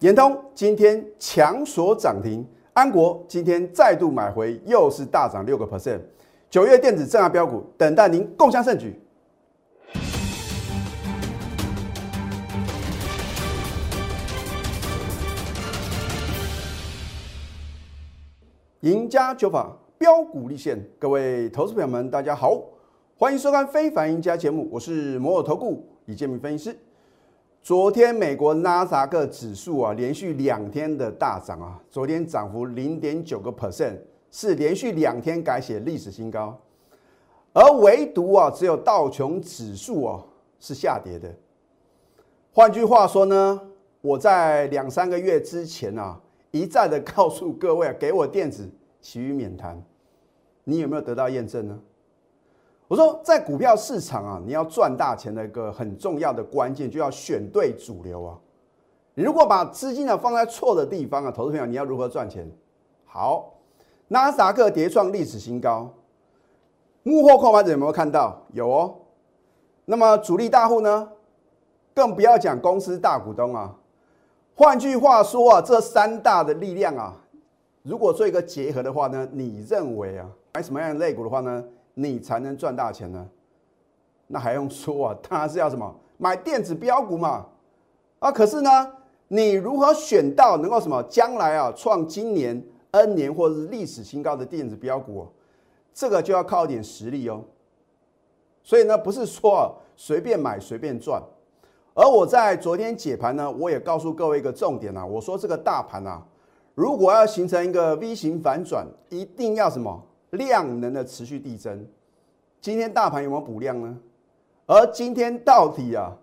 延通今天强锁涨停，安国今天再度买回，又是大涨六个 percent。九月电子正压标股，等待您共襄盛举。赢家九法标股立现，各位投资朋友们，大家好，欢迎收看《非凡赢家》节目，我是摩尔投顾李建明分析师。昨天美国纳斯达克指数啊，连续两天的大涨啊，昨天涨幅零点九个 percent，是连续两天改写历史新高。而唯独啊，只有道琼指数啊是下跌的。换句话说呢，我在两三个月之前啊，一再的告诉各位，给我电子，其余免谈。你有没有得到验证呢？我说，在股票市场啊，你要赚大钱的一个很重要的关键，就要选对主流啊。如果把资金呢放在错的地方啊，投资朋友，你要如何赚钱？好，纳斯达克跌创历史新高，幕后控盘者有没有看到？有哦。那么主力大户呢？更不要讲公司大股东啊。换句话说啊，这三大的力量啊，如果做一个结合的话呢，你认为啊，买什么样的类股的话呢？你才能赚大钱呢？那还用说啊？当然是要什么买电子标股嘛！啊，可是呢，你如何选到能够什么将来啊创今年 N 年或者是历史新高的电子标股？这个就要靠一点实力哦。所以呢，不是说啊随便买随便赚。而我在昨天解盘呢，我也告诉各位一个重点啊，我说这个大盘啊，如果要形成一个 V 型反转，一定要什么？量能的持续递增，今天大盘有没有补量呢？而今天到底啊，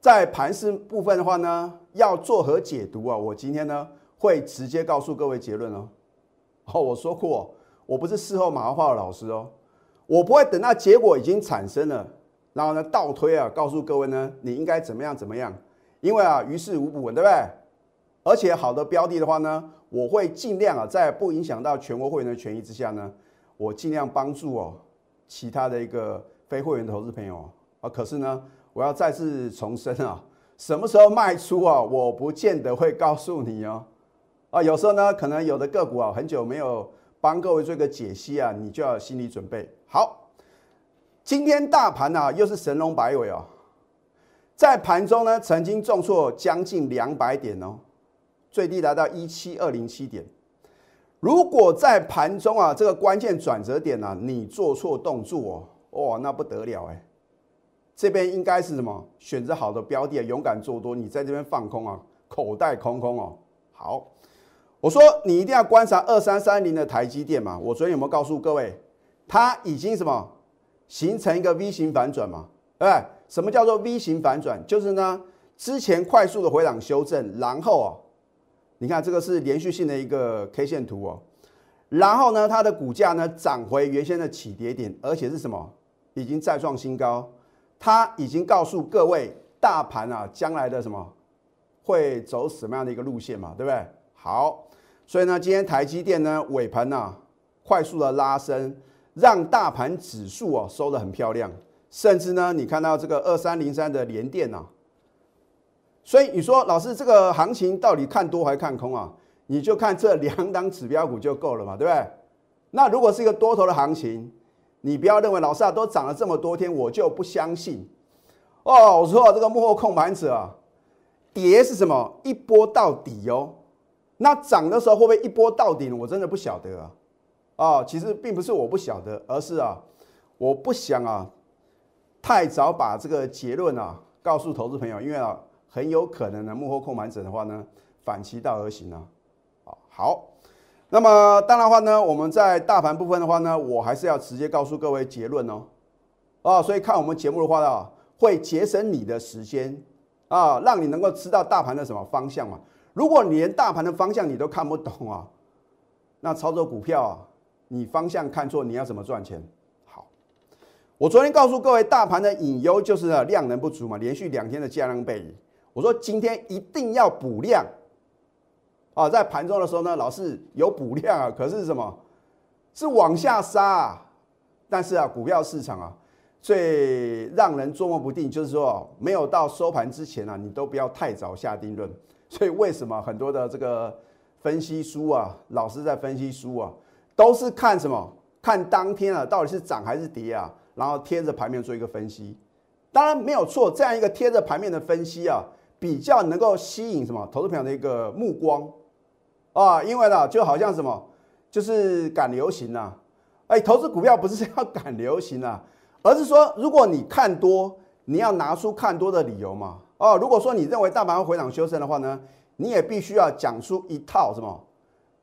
在盘势部分的话呢，要做何解读啊？我今天呢会直接告诉各位结论哦。哦，我说过，我不是事后马后炮的老师哦，我不会等到结果已经产生了，然后呢倒推啊，告诉各位呢你应该怎么样怎么样，因为啊于事无补，对不对？而且好的标的的话呢，我会尽量啊在不影响到全国会员的权益之下呢。我尽量帮助哦，其他的一个非会员投资朋友啊，可是呢，我要再次重申啊，什么时候卖出啊，我不见得会告诉你哦，啊，有时候呢，可能有的个股啊，很久没有帮各位做一个解析啊，你就要心理准备好。今天大盘呢，又是神龙摆尾哦，在盘中呢，曾经重挫将近两百点哦，最低来到一七二零七点。如果在盘中啊，这个关键转折点呢，你做错动作哦，哇，那不得了哎！这边应该是什么？选择好的标的，勇敢做多。你在这边放空啊，口袋空空哦。好，我说你一定要观察二三三零的台积电嘛。我昨天有没有告诉各位，它已经什么形成一个 V 型反转嘛？对不对？什么叫做 V 型反转？就是呢，之前快速的回档修正，然后啊。你看这个是连续性的一个 K 线图哦，然后呢，它的股价呢涨回原先的起跌点，而且是什么？已经再创新高。它已经告诉各位，大盘啊将来的什么会走什么样的一个路线嘛，对不对？好，所以呢，今天台积电呢尾盘呢快速的拉升，让大盘指数啊收的很漂亮，甚至呢，你看到这个二三零三的连电啊。所以你说老师这个行情到底看多还是看空啊？你就看这两档指标股就够了嘛，对不对？那如果是一个多头的行情，你不要认为老师啊都涨了这么多天，我就不相信哦。我说这个幕后控盘者啊，跌是什么？一波到底哦。那涨的时候会不会一波到底呢？我真的不晓得啊。哦，其实并不是我不晓得，而是啊，我不想啊太早把这个结论啊告诉投资朋友，因为啊。很有可能呢，幕后控盘者的话呢，反其道而行呢。啊，好，那么当然的话呢，我们在大盘部分的话呢，我还是要直接告诉各位结论哦。啊，所以看我们节目的话呢，会节省你的时间啊，让你能够知道大盘的什么方向嘛。如果你连大盘的方向你都看不懂啊，那操作股票啊，你方向看错，你要怎么赚钱？好，我昨天告诉各位，大盘的隐忧就是量能不足嘛，连续两天的价量背离。我说今天一定要补量啊！在盘中的时候呢，老是有补量啊，可是什么？是往下杀。啊。但是啊，股票市场啊，最让人捉摸不定，就是说没有到收盘之前啊，你都不要太早下定论。所以为什么很多的这个分析书啊，老师在分析书啊，都是看什么？看当天啊，到底是涨还是跌啊？然后贴着盘面做一个分析。当然没有错，这样一个贴着盘面的分析啊，比较能够吸引什么投资朋友的一个目光啊，因为呢，就好像什么，就是赶流行呐。哎，投资股票不是要赶流行啊，而是说，如果你看多，你要拿出看多的理由嘛。哦，如果说你认为大盘会回档修正的话呢，你也必须要讲出一套什么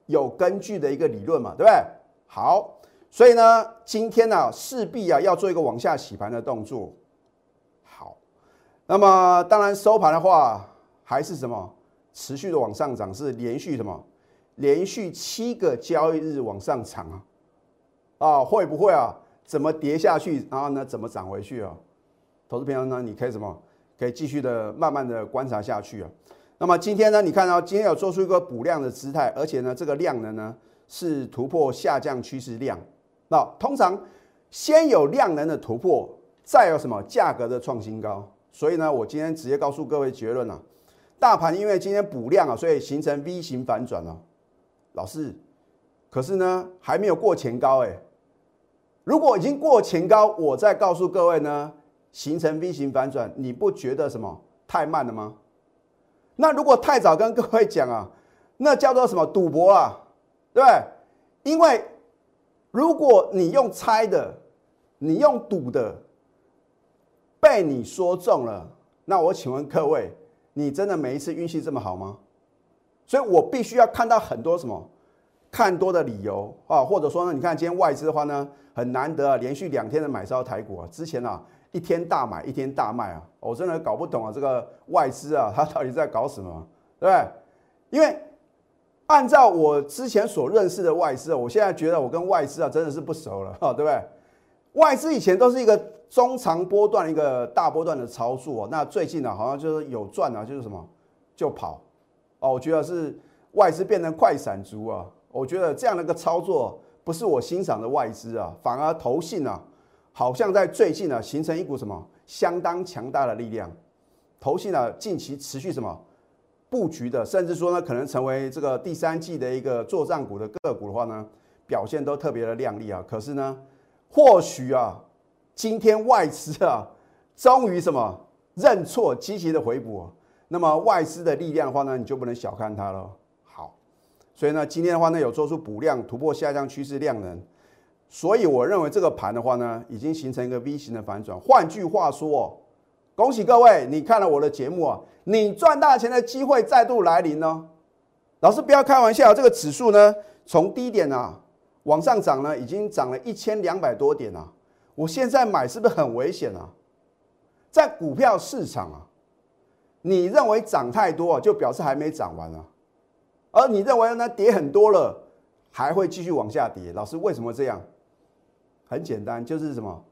有根据的一个理论嘛，对不对？好，所以呢，今天呢，势必啊要做一个往下洗盘的动作。那么当然收盘的话，还是什么持续的往上涨，是连续什么连续七个交易日往上涨啊？啊，会不会啊？怎么跌下去，然后呢，怎么涨回去啊？投资朋友呢，你可以什么？可以继续的慢慢的观察下去啊。那么今天呢，你看到今天有做出一个补量的姿态，而且呢，这个量能呢是突破下降趋势量。那通常先有量能的突破，再有什么价格的创新高。所以呢，我今天直接告诉各位结论了：大盘因为今天补量啊，所以形成 V 型反转了。老师，可是呢还没有过前高哎。如果已经过前高，我再告诉各位呢。形成 V 型反转，你不觉得什么太慢了吗？那如果太早跟各位讲啊，那叫做什么赌博啊，对不对？因为如果你用猜的，你用赌的，被你说中了，那我请问各位，你真的每一次运气这么好吗？所以我必须要看到很多什么看多的理由啊，或者说呢，你看今天外资的话呢，很难得啊，连续两天的买超台股啊，之前啊。一天大买，一天大卖啊！我真的搞不懂啊，这个外资啊，他到底在搞什么？对不对？因为按照我之前所认识的外资啊，我现在觉得我跟外资啊真的是不熟了，哈，对不对？外资以前都是一个中长波段、一个大波段的操作，那最近呢，好像就是有赚啊，就是什么就跑哦。我觉得是外资变成快闪族啊，我觉得这样的一个操作不是我欣赏的外资啊，反而投信啊。好像在最近呢，形成一股什么相当强大的力量，投信呢近期持续什么布局的，甚至说呢可能成为这个第三季的一个作战股的个股的话呢，表现都特别的亮丽啊。可是呢，或许啊，今天外资啊终于什么认错，积极的回补，那么外资的力量的话呢，你就不能小看它了。好，所以呢，今天的话呢有做出补量，突破下降趋势量能。所以我认为这个盘的话呢，已经形成一个 V 型的反转。换句话说，恭喜各位，你看了我的节目啊，你赚大钱的机会再度来临哦。老师不要开玩笑，这个指数呢，从低点啊往上涨呢，已经涨了一千两百多点啊。我现在买是不是很危险啊？在股票市场啊，你认为涨太多就表示还没涨完啊，而你认为呢跌很多了还会继续往下跌？老师为什么这样？很简单，就是什么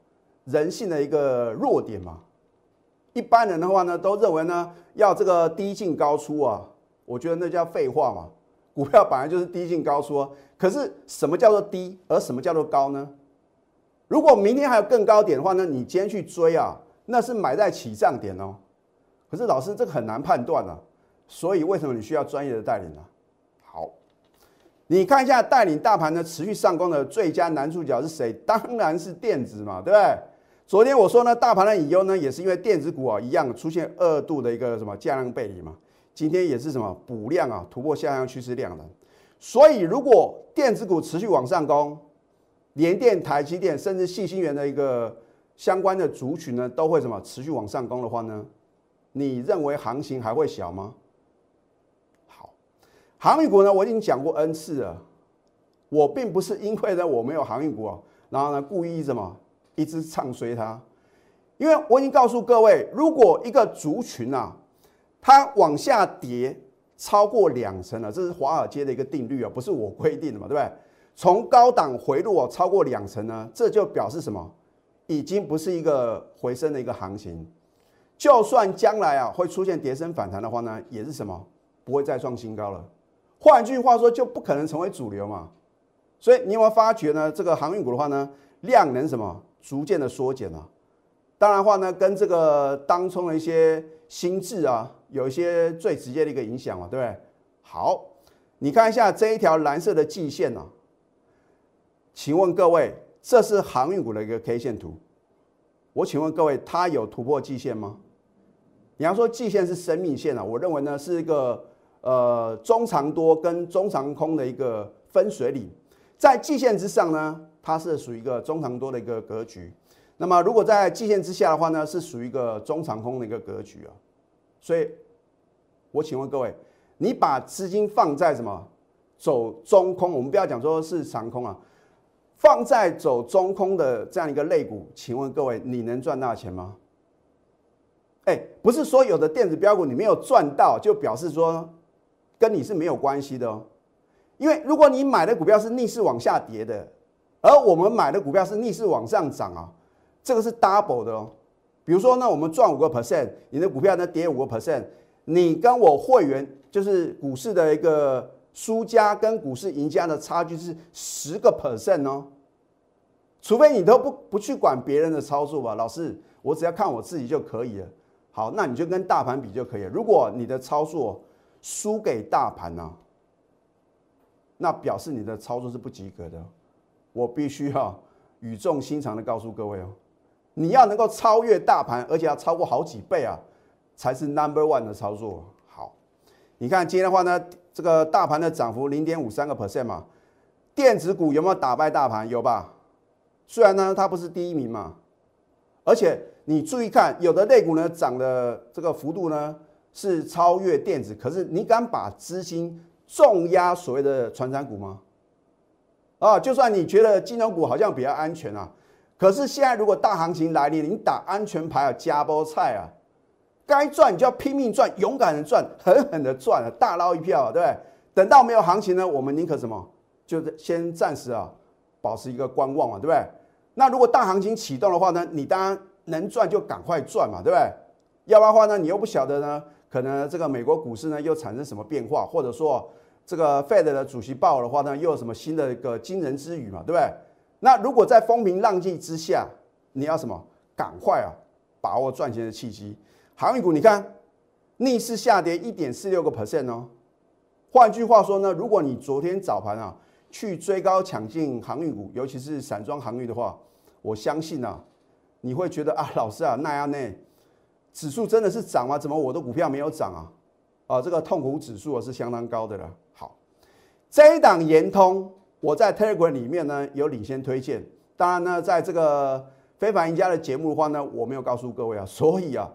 人性的一个弱点嘛。一般人的话呢，都认为呢要这个低进高出啊。我觉得那叫废话嘛。股票本来就是低进高出，啊可是什么叫做低，而什么叫做高呢？如果明天还有更高点的话呢，你今天去追啊，那是买在起涨点哦。可是老师这个很难判断啊，所以为什么你需要专业的带领呢？好。你看一下带领大盘的持续上攻的最佳男主角是谁？当然是电子嘛，对不对？昨天我说呢，大盘的隐忧呢，也是因为电子股啊一样出现二度的一个什么价量背离嘛。今天也是什么补量啊，突破下降趋势量的。所以如果电子股持续往上攻，联电、台积电甚至细星元的一个相关的族群呢，都会什么持续往上攻的话呢？你认为行情还会小吗？好航运股呢，我已经讲过 N 次了。我并不是因为呢我没有航运股啊，然后呢故意什么一直唱衰它。因为我已经告诉各位，如果一个族群啊，它往下跌超过两成了，这是华尔街的一个定律啊，不是我规定的嘛，对不对？从高档回落超过两成呢，这就表示什么？已经不是一个回升的一个行情。就算将来啊会出现跌升反弹的话呢，也是什么？不会再创新高了。换句话说，就不可能成为主流嘛。所以你有没有发觉呢？这个航运股的话呢，量能什么逐渐的缩减了。当然话呢，跟这个当冲的一些心智啊，有一些最直接的一个影响嘛，对不对？好，你看一下这一条蓝色的季线呢，请问各位，这是航运股的一个 K 线图，我请问各位，它有突破季线吗？你要说季线是生命线啊，我认为呢是一个呃中长多跟中长空的一个分水岭，在季线之上呢，它是属于一个中长多的一个格局。那么如果在季线之下的话呢，是属于一个中长空的一个格局啊。所以，我请问各位，你把资金放在什么走中空？我们不要讲说是长空啊，放在走中空的这样一个类股，请问各位，你能赚大钱吗？哎，不是说有的电子标股你没有赚到，就表示说跟你是没有关系的哦。因为如果你买的股票是逆势往下跌的，而我们买的股票是逆势往上涨啊，这个是 double 的哦。比如说呢，我们赚五个 percent，你的股票呢跌五个 percent，你跟我会员就是股市的一个输家跟股市赢家的差距是十个 percent 哦。除非你都不不去管别人的操作吧，老师，我只要看我自己就可以了。好，那你就跟大盘比就可以了。如果你的操作输给大盘呢，那表示你的操作是不及格的。我必须要语重心长的告诉各位哦，你要能够超越大盘，而且要超过好几倍啊，才是 number one 的操作。好，你看今天的话呢，这个大盘的涨幅零点五三个 percent 嘛，电子股有没有打败大盘？有吧？虽然呢它不是第一名嘛，而且。你注意看，有的类股呢涨的这个幅度呢是超越电子，可是你敢把资金重压所谓的传产股吗？啊，就算你觉得金融股好像比较安全啊，可是现在如果大行情来临，你打安全牌啊，加波菜啊，该赚你就要拼命赚，勇敢的赚，狠狠的赚啊，大捞一票，对不对？等到没有行情呢，我们宁可什么？就先暂时啊，保持一个观望嘛，对不对？那如果大行情启动的话呢，你当然。能赚就赶快赚嘛，对不对？要不然的话呢，你又不晓得呢，可能这个美国股市呢又产生什么变化，或者说这个 Fed 的主席鲍的话呢，又有什么新的一个惊人之语嘛，对不对？那如果在风平浪静之下，你要什么？赶快啊，把握赚钱的契机。航运股你看逆势下跌一点四六个 percent 哦。换句话说呢，如果你昨天早盘啊去追高抢进航运股，尤其是散装航运的话，我相信啊。你会觉得啊，老师啊，那样呢？指数真的是涨吗？怎么我的股票没有涨啊？啊，这个痛苦指数啊是相当高的了。好，这一档延通，我在 Telegram 里面呢有领先推荐。当然呢，在这个非凡赢家的节目的话呢，我没有告诉各位啊。所以啊，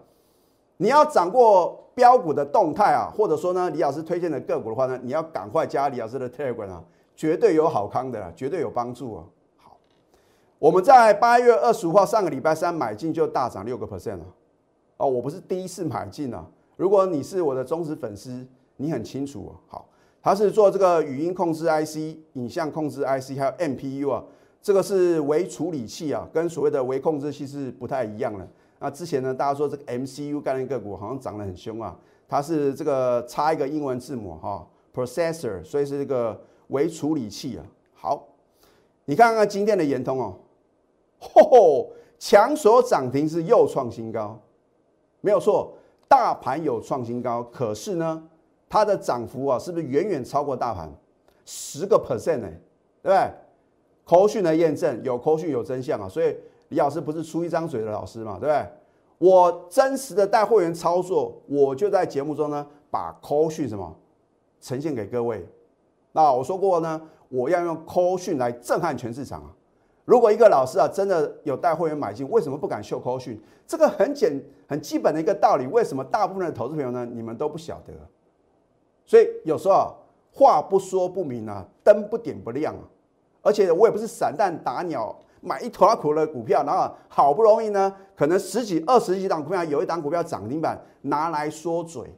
你要掌握标股的动态啊，或者说呢，李老师推荐的个股的话呢，你要赶快加李老师的 Telegram 啊，绝对有好康的，绝对有帮助啊。我们在八月二十五号上个礼拜三买进就大涨六个 percent 了，哦，我不是第一次买进啊。如果你是我的忠实粉丝，你很清楚哦。好，它是做这个语音控制 IC、影像控制 IC，还有 MPU 啊，这个是微处理器啊，跟所谓的微控制器是不太一样的。那之前呢，大家说这个 MCU 概念个股好像涨得很凶啊，它是这个插一个英文字母哈，processor，所以是这个微处理器啊。好，你看看今天的延通哦。嚯，强所涨停是又创新高，没有错，大盘有创新高，可是呢，它的涨幅啊，是不是远远超过大盘十个 percent 呢？对不对？口讯的验证有口讯有真相啊，所以李老师不是出一张嘴的老师嘛，对不对？我真实的带会员操作，我就在节目中呢，把口讯什么呈现给各位。那我说过呢，我要用口讯来震撼全市场啊。如果一个老师啊真的有带会员买进，为什么不敢秀扣讯？这个很简很基本的一个道理，为什么大部分的投资朋友呢？你们都不晓得。所以有时候啊，话不说不明啊，灯不点不亮啊。而且我也不是散弹打鸟，买一坨苦的股票，然后好不容易呢，可能十几二十几档股票，有一档股票涨停板拿来说嘴。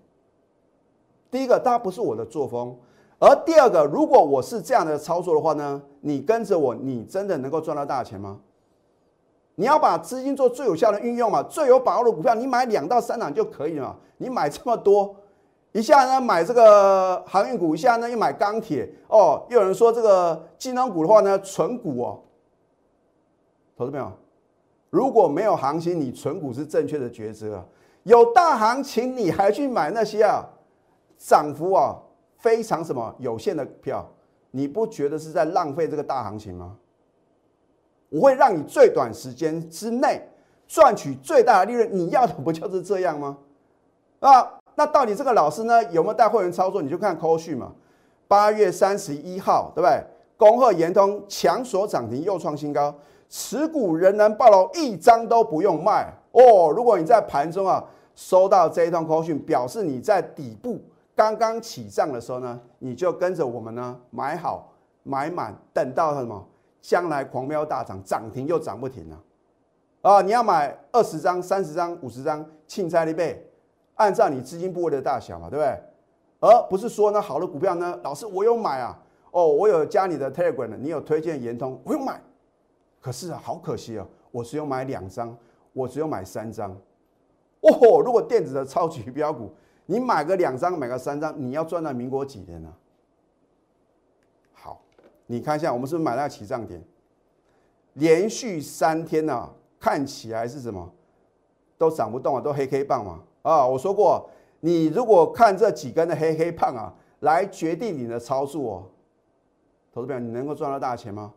第一个，它不是我的作风。而第二个，如果我是这样的操作的话呢，你跟着我，你真的能够赚到大钱吗？你要把资金做最有效的运用嘛，最有把握的股票，你买两到三档就可以了。你买这么多，一下呢买这个航运股，一下呢又买钢铁，哦，又有人说这个金融股的话呢，纯股哦，投资朋友，如果没有行情，你纯股是正确的抉择。有大行情你还去买那些啊涨幅啊非常什么有限的票，你不觉得是在浪费这个大行情吗？我会让你最短时间之内赚取最大的利润，你要的不就是这样吗？啊，那到底这个老师呢有没有带会员操作？你就看扣序嘛。八月三十一号，对不对？恭贺延通强锁涨停又创新高，持股仍然暴露，一张都不用卖哦。如果你在盘中啊收到这一通扣讯，表示你在底部刚刚起涨的时候呢，你就跟着我们呢买好买满，等到什么？将来狂飙大涨，涨停又涨不停了，啊！你要买二十张、三十张、五十张，庆菜一倍，按照你资金部位的大小嘛，对不对？而不是说呢，好的股票呢，老师我有买啊，哦，我有加你的 Telegram 你有推荐延通，我有买，可是啊，好可惜啊，我只有买两张，我只有买三张，哦，如果电子的超级标股，你买个两张，买个三张，你要赚到民国几年呢？好你看一下，我们是不是买到起涨点？连续三天呢，看起来是什么？都涨不动啊，都黑黑棒嘛。啊，我说过，你如果看这几根的黑黑棒啊，来决定你的操作哦。投资友，你能够赚到大钱吗？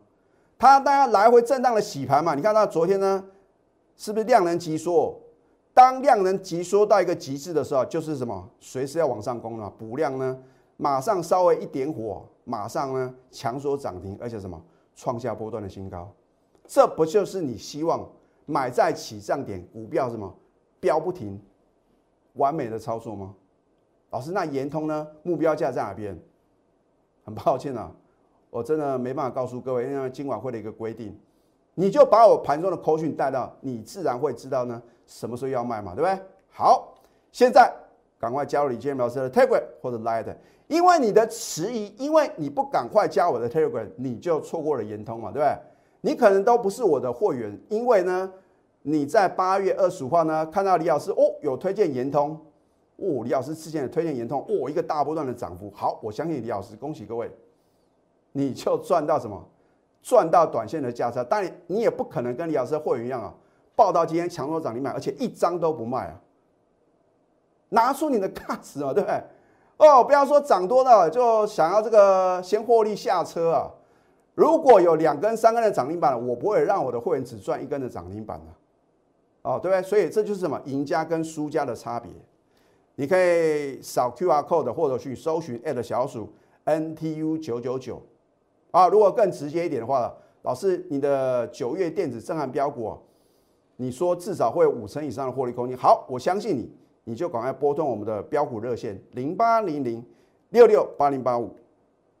它大家来回震荡的洗盘嘛。你看到昨天呢，是不是量能急缩？当量能急缩到一个极致的时候，就是什么？随时要往上攻了，补量呢，马上稍微一点火。马上呢，强锁涨停，而且什么创下波段的新高，这不就是你希望买在起涨点，股票什么飙不停，完美的操作吗？老师，那延通呢？目标价在哪边？很抱歉啊，我真的没办法告诉各位，因为今晚会的一个规定，你就把我盘中的口讯带到，你自然会知道呢，什么时候要卖嘛，对不对？好，现在赶快加入李建苗师的 Telegram 或者 Line。因为你的迟疑，因为你不赶快加我的 Telegram，你就错过了延通嘛，对不对？你可能都不是我的会员，因为呢，你在八月二十五号呢看到李老师哦有推荐延通，哦李老师之前的推荐延通，哦一个大波段的涨幅，好，我相信李老师，恭喜各位，你就赚到什么？赚到短线的价差，当然你也不可能跟李老师的会员一样啊，报到今天强弱涨停板，而且一张都不卖啊，拿出你的价值啊，对不对？哦，不要说涨多了就想要这个先获利下车啊！如果有两根、三根的涨停板，我不会让我的会员只赚一根的涨停板的，哦，对不对？所以这就是什么赢家跟输家的差别。你可以扫 Q R code 或者去搜寻小鼠 N T U 九九九啊。如果更直接一点的话，老师，你的九月电子震撼标股，你说至少会有五成以上的获利空间。好，我相信你。你就赶快拨通我们的标股热线零八零零六六八零八五。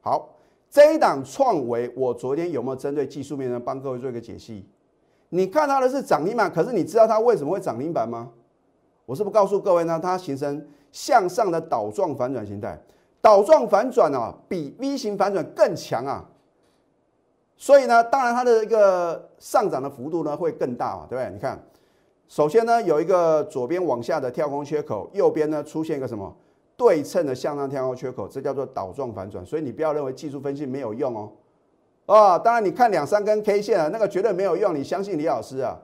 好，这一档创维，我昨天有没有针对技术面呢帮各位做一个解析？你看到的是涨停板，可是你知道它为什么会涨停板吗？我是不告诉各位呢，它形成向上的倒状反转形态，倒状反转啊，比 V 型反转更强啊。所以呢，当然它的一个上涨的幅度呢会更大嘛，对不对？你看。首先呢，有一个左边往下的跳空缺口，右边呢出现一个什么对称的向上跳空缺口，这叫做倒状反转。所以你不要认为技术分析没有用哦。啊，当然你看两三根 K 线啊，那个绝对没有用。你相信李老师啊？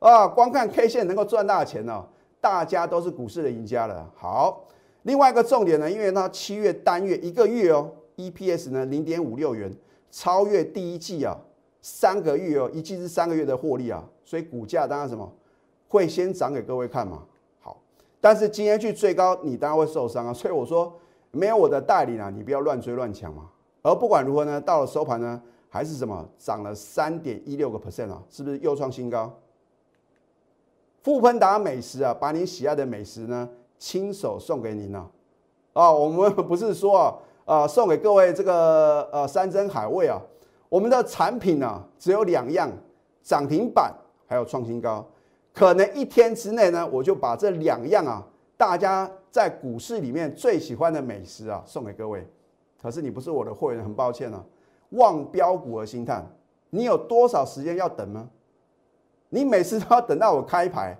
啊，光看 K 线能够赚大钱哦，大家都是股市的赢家了。好，另外一个重点呢，因为它七月单月一个月哦，EPS 呢零点五六元，超越第一季啊，三个月哦，一季是三个月的获利啊，所以股价当然什么？会先涨给各位看嘛？好，但是今天去最高，你当然会受伤啊。所以我说，没有我的带领啊，你不要乱追乱抢嘛。而不管如何呢，到了收盘呢，还是什么涨了三点一六个 percent 啊，是不是又创新高？富喷达美食啊，把你喜爱的美食呢，亲手送给您呢。啊，我们不是说啊，呃，送给各位这个呃山珍海味啊，我们的产品呢，只有两样，涨停板还有创新高。可能一天之内呢，我就把这两样啊，大家在股市里面最喜欢的美食啊，送给各位。可是你不是我的会员，很抱歉啊，望标股而心叹。你有多少时间要等呢？你每次都要等到我开牌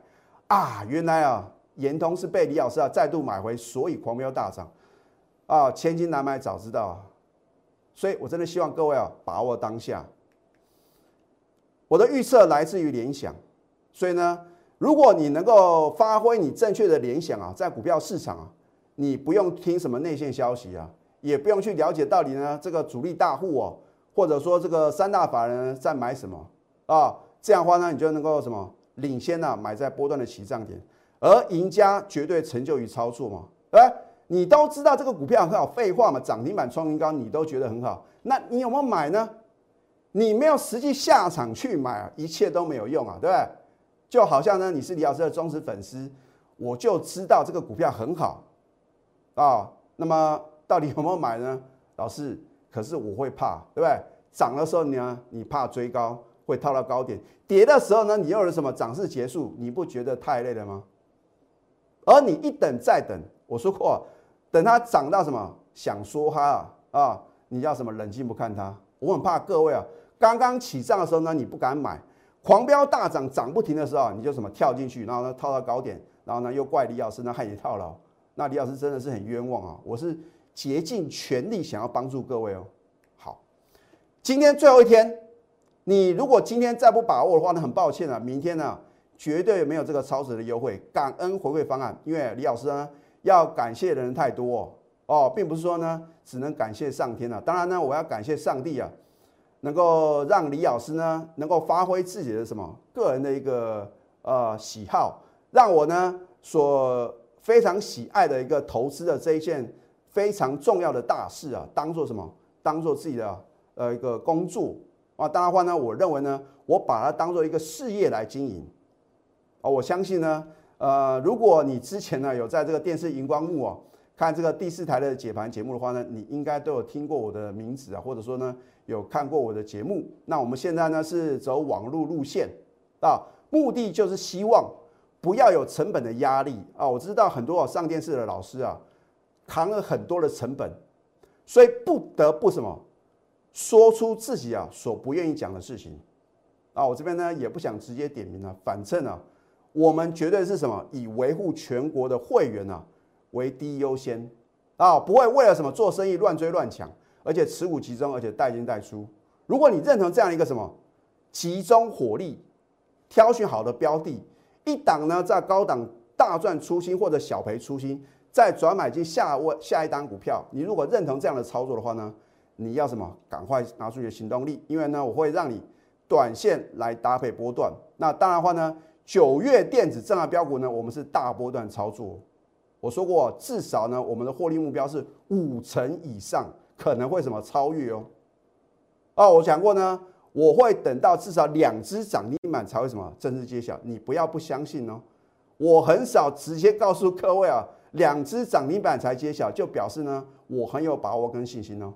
啊？原来啊，延通是被李老师啊再度买回，所以狂飙大涨啊，千金难买早知道啊。所以我真的希望各位啊，把握当下。我的预测来自于联想。所以呢，如果你能够发挥你正确的联想啊，在股票市场啊，你不用听什么内线消息啊，也不用去了解到底呢这个主力大户哦，或者说这个三大法人在买什么啊，这样的话呢，你就能够什么领先呢，买在波段的起涨点，而赢家绝对成就于操作嘛，哎，你都知道这个股票很好，废话嘛，涨停板创新高你都觉得很好，那你有没有买呢？你没有实际下场去买，一切都没有用啊，对不对？就好像呢，你是李老师的忠实粉丝，我就知道这个股票很好啊。那么到底有没有买呢？老师，可是我会怕，对不对？涨的时候呢，你怕追高会套到高点；跌的时候呢，你又有什么？涨势结束，你不觉得太累了吗？而你一等再等，我说过，等它涨到什么想说它啊，你要什么冷静不看它？我很怕各位啊。刚刚起涨的时候呢，你不敢买；狂飙大涨涨不停的时候，你就什么跳进去，然后呢套到高点，然后呢又怪李老师呢害你套牢。那李老师真的是很冤枉啊！我是竭尽全力想要帮助各位哦。好，今天最后一天，你如果今天再不把握的话呢，很抱歉啊，明天呢绝对没有这个超值的优惠感恩回馈方案，因为李老师呢要感谢的人太多哦，哦，并不是说呢只能感谢上天了，当然呢我要感谢上帝啊。能够让李老师呢，能够发挥自己的什么个人的一个呃喜好，让我呢所非常喜爱的一个投资的这一件非常重要的大事啊，当做什么？当做自己的呃一个工作啊。当然话呢，我认为呢，我把它当做一个事业来经营啊。我相信呢，呃，如果你之前呢有在这个电视荧光幕哦看这个第四台的解盘节目的话呢，你应该都有听过我的名字啊，或者说呢。有看过我的节目，那我们现在呢是走网络路线啊，目的就是希望不要有成本的压力啊。我知道很多上电视的老师啊，扛了很多的成本，所以不得不什么说出自己啊所不愿意讲的事情啊。我这边呢也不想直接点名了，反正啊，我们绝对是什么？以维护全国的会员啊为第一优先啊，不会为了什么？做生意乱追乱抢。而且持股集中，而且带进带出。如果你认同这样一个什么？集中火力，挑选好的标的，一档呢在高档大赚出新或者小赔出新，再转买进下位下一档股票。你如果认同这样的操作的话呢，你要什么？赶快拿出你的行动力，因为呢我会让你短线来搭配波段。那当然话呢，九月电子正二标股呢，我们是大波段操作。我说过，至少呢我们的获利目标是五成以上。可能会什么超越哦？哦，我讲过呢，我会等到至少两只涨停板才会什么正式揭晓。你不要不相信哦，我很少直接告诉各位啊，两只涨停板才揭晓，就表示呢我很有把握跟信心哦。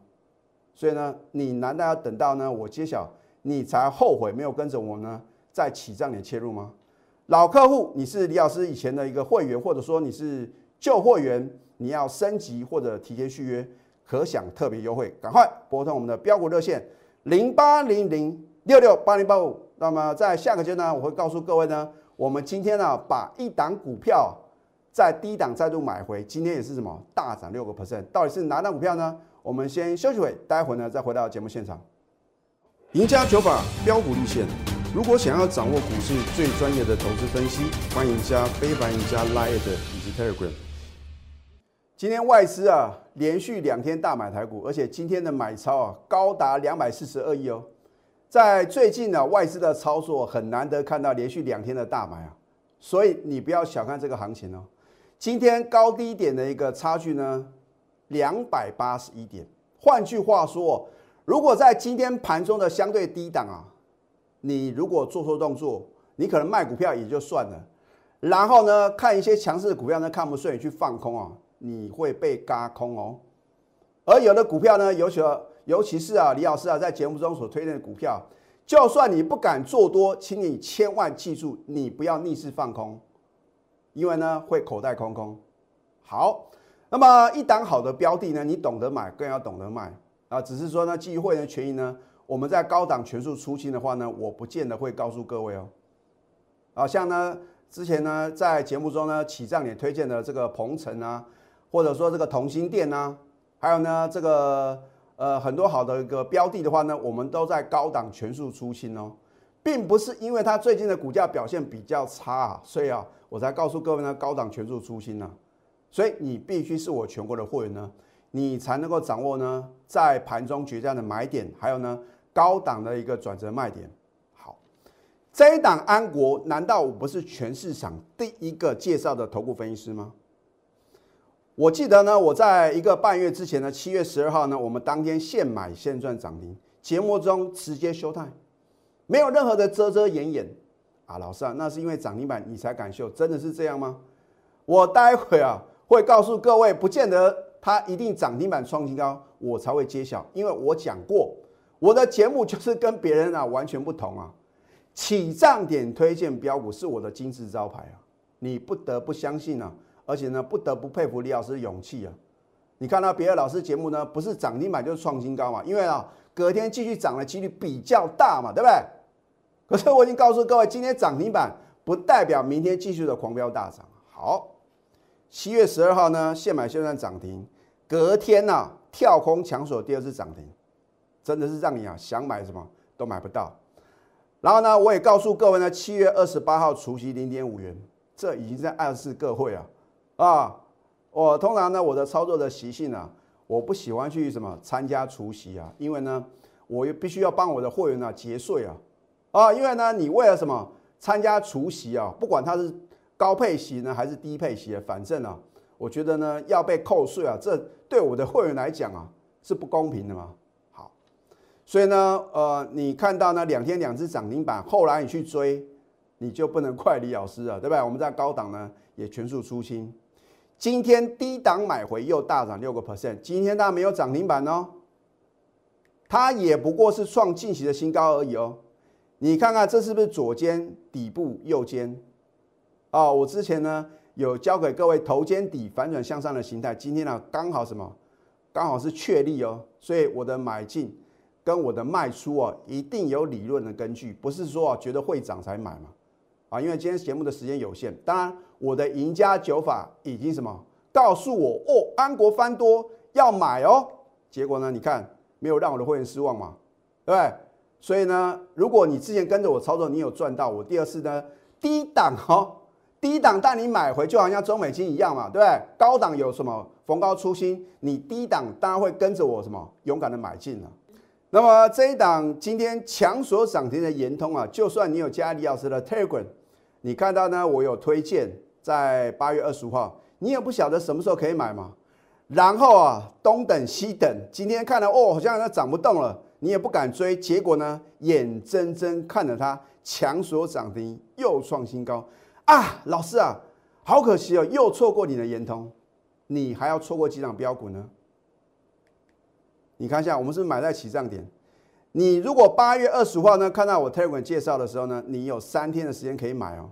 所以呢，你难道要等到呢我揭晓，你才后悔没有跟着我呢在起涨点切入吗？老客户，你是李老师以前的一个会员，或者说你是旧会员，你要升级或者提前续约。可享特别优惠，赶快拨通我们的标股热线零八零零六六八零八五。那么在下个阶段，我会告诉各位呢，我们今天呢把一档股票在低档再度买回，今天也是什么大涨六个 percent，到底是哪档股票呢？我们先休息会，待会呢再回到节目现场。赢家九法标股立线，如果想要掌握股市最专业的投资分析，欢迎加非凡、赢家 Line 以及 Telegram。今天外资啊连续两天大买台股，而且今天的买超啊高达两百四十二亿哦。在最近呢，外资的操作很难得看到连续两天的大买啊，所以你不要小看这个行情哦。今天高低点的一个差距呢，两百八十一点。换句话说，如果在今天盘中的相对低档啊，你如果做错动作，你可能卖股票也就算了，然后呢看一些强势的股票呢看不顺眼去放空啊。你会被嘎空哦，而有的股票呢，尤其尤其是啊，李老师啊，在节目中所推荐的股票，就算你不敢做多，请你千万记住，你不要逆势放空，因为呢会口袋空空。好，那么一档好的标的呢，你懂得买，更要懂得卖啊。只是说呢，基于会员权益呢，我们在高档全数出清的话呢，我不见得会告诉各位哦。啊，像呢之前呢在节目中呢起涨点推荐的这个鹏程啊。或者说这个同心店啊，还有呢这个呃很多好的一个标的的话呢，我们都在高档全数出清哦。并不是因为它最近的股价表现比较差啊，所以啊，我才告诉各位呢，高档全数出清呢。所以你必须是我全国的会员呢，你才能够掌握呢在盘中决战的买点，还有呢高档的一个转折卖点。好，这一档安国，难道我不是全市场第一个介绍的头部分析师吗？我记得呢，我在一个半月之前呢，七月十二号呢，我们当天现买现赚涨停，节目中直接休态，没有任何的遮遮掩掩啊，老师啊，那是因为涨停板你才敢秀，真的是这样吗？我待会啊会告诉各位，不见得它一定涨停板创新高，我才会揭晓，因为我讲过，我的节目就是跟别人啊完全不同啊，起涨点推荐标股是我的金字招牌啊，你不得不相信啊。而且呢，不得不佩服李老师的勇气啊！你看到别的老师节目呢，不是涨停板就是创新高嘛？因为啊，隔天继续涨的几率比较大嘛，对不对？可是我已经告诉各位，今天涨停板不代表明天继续的狂飙大涨。好，七月十二号呢，现买现赚涨停，隔天呢跳空抢锁第二次涨停，真的是让你啊想买什么都买不到。然后呢，我也告诉各位呢，七月二十八号除息零点五元，这已经在暗示各位啊。啊，我通常呢，我的操作的习性呢，我不喜欢去什么参加除夕啊，因为呢，我又必须要帮我的会员呢节税啊，啊，因为呢，你为了什么参加除夕啊，不管它是高配息呢还是低配息，反正啊，我觉得呢要被扣税啊，这对我的会员来讲啊是不公平的嘛。所以呢，呃，你看到呢两天两只涨停板，后来你去追，你就不能怪李老师啊，对吧？我们在高档呢也全数出清。今天低档买回又大涨六个 percent，今天它没有涨停板哦，它也不过是创近期的新高而已哦。你看看这是不是左肩底部右肩？哦，我之前呢有教给各位头肩底反转向上的形态，今天呢刚好什么？刚好是确立哦，所以我的买进跟我的卖出哦，一定有理论的根据，不是说啊觉得会涨才买嘛。啊，因为今天节目的时间有限，当然我的赢家九法已经什么告诉我哦，安国翻多要买哦，结果呢，你看没有让我的会员失望嘛，对不对？所以呢，如果你之前跟着我操作，你有赚到，我第二次呢低档哦，低档带你买回，就好像中美金一样嘛，对不对？高档有什么逢高出新，你低档当然会跟着我什么勇敢的买进了。那么这一档今天强所涨停的延通啊，就算你有加李老师的 Telegram。你看到呢？我有推荐在八月二十五号，你也不晓得什么时候可以买嘛。然后啊，东等西等，今天看到哦，好像它涨不动了，你也不敢追。结果呢，眼睁睁看着它强所涨停，又创新高啊！老师啊，好可惜哦，又错过你的延通，你还要错过几档标股呢？你看一下，我们是不是买在起涨点。你如果八月二十号呢看到我 Telegram 介绍的时候呢，你有三天的时间可以买哦。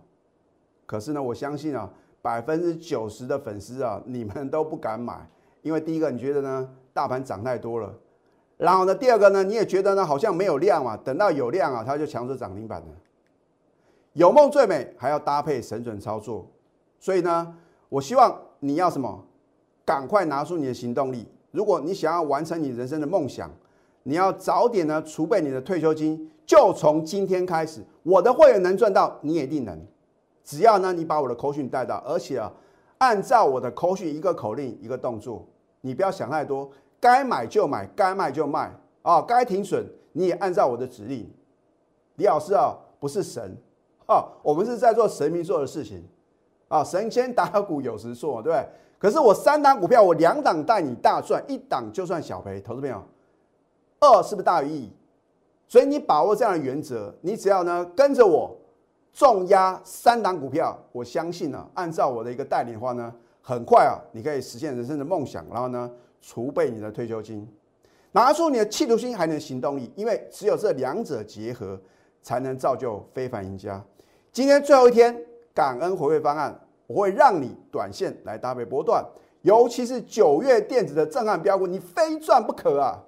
可是呢，我相信啊，百分之九十的粉丝啊，你们都不敢买，因为第一个你觉得呢，大盘涨太多了，然后呢，第二个呢，你也觉得呢，好像没有量啊，等到有量啊，它就强势涨停板了。有梦最美，还要搭配神准操作，所以呢，我希望你要什么，赶快拿出你的行动力。如果你想要完成你人生的梦想，你要早点呢储备你的退休金，就从今天开始。我的会员能赚到，你也一定能。只要呢你把我的口讯带到，而且啊，按照我的口讯一个口令一个动作，你不要想太多，该买就买，该卖就卖啊，该停损你也按照我的指令。李老师啊，不是神啊，我们是在做神明做的事情啊，神仙打鼓有时错，对不对？可是我三档股票，我两档带你大赚，一档就算小赔，投资朋友。二是不是大于一？所以你把握这样的原则，你只要呢跟着我重压三档股票，我相信呢，按照我的一个带领的话呢，很快啊，你可以实现人生的梦想，然后呢储备你的退休金，拿出你的企图心，还能行动力，因为只有这两者结合，才能造就非凡赢家。今天最后一天感恩回馈方案，我会让你短线来搭配波段，尤其是九月电子的震撼标股，你非赚不可啊！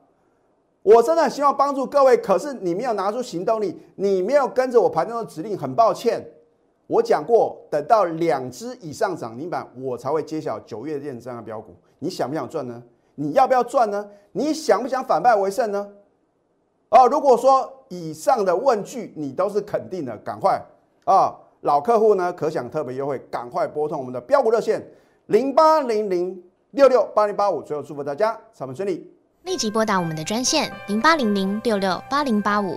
我真的很希望帮助各位，可是你没有拿出行动力，你没有跟着我盘中的指令，很抱歉。我讲过，等到两只以上涨停板，我才会揭晓九月电这样的标股。你想不想赚呢？你要不要赚呢？你想不想反败为胜呢？哦，如果说以上的问句你都是肯定的，赶快啊！老客户呢可享特别优惠，赶快拨通我们的标股热线零八零零六六八零八五。最后祝福大家上班顺利，立即拨打我们的专线零八零零六六八零八五。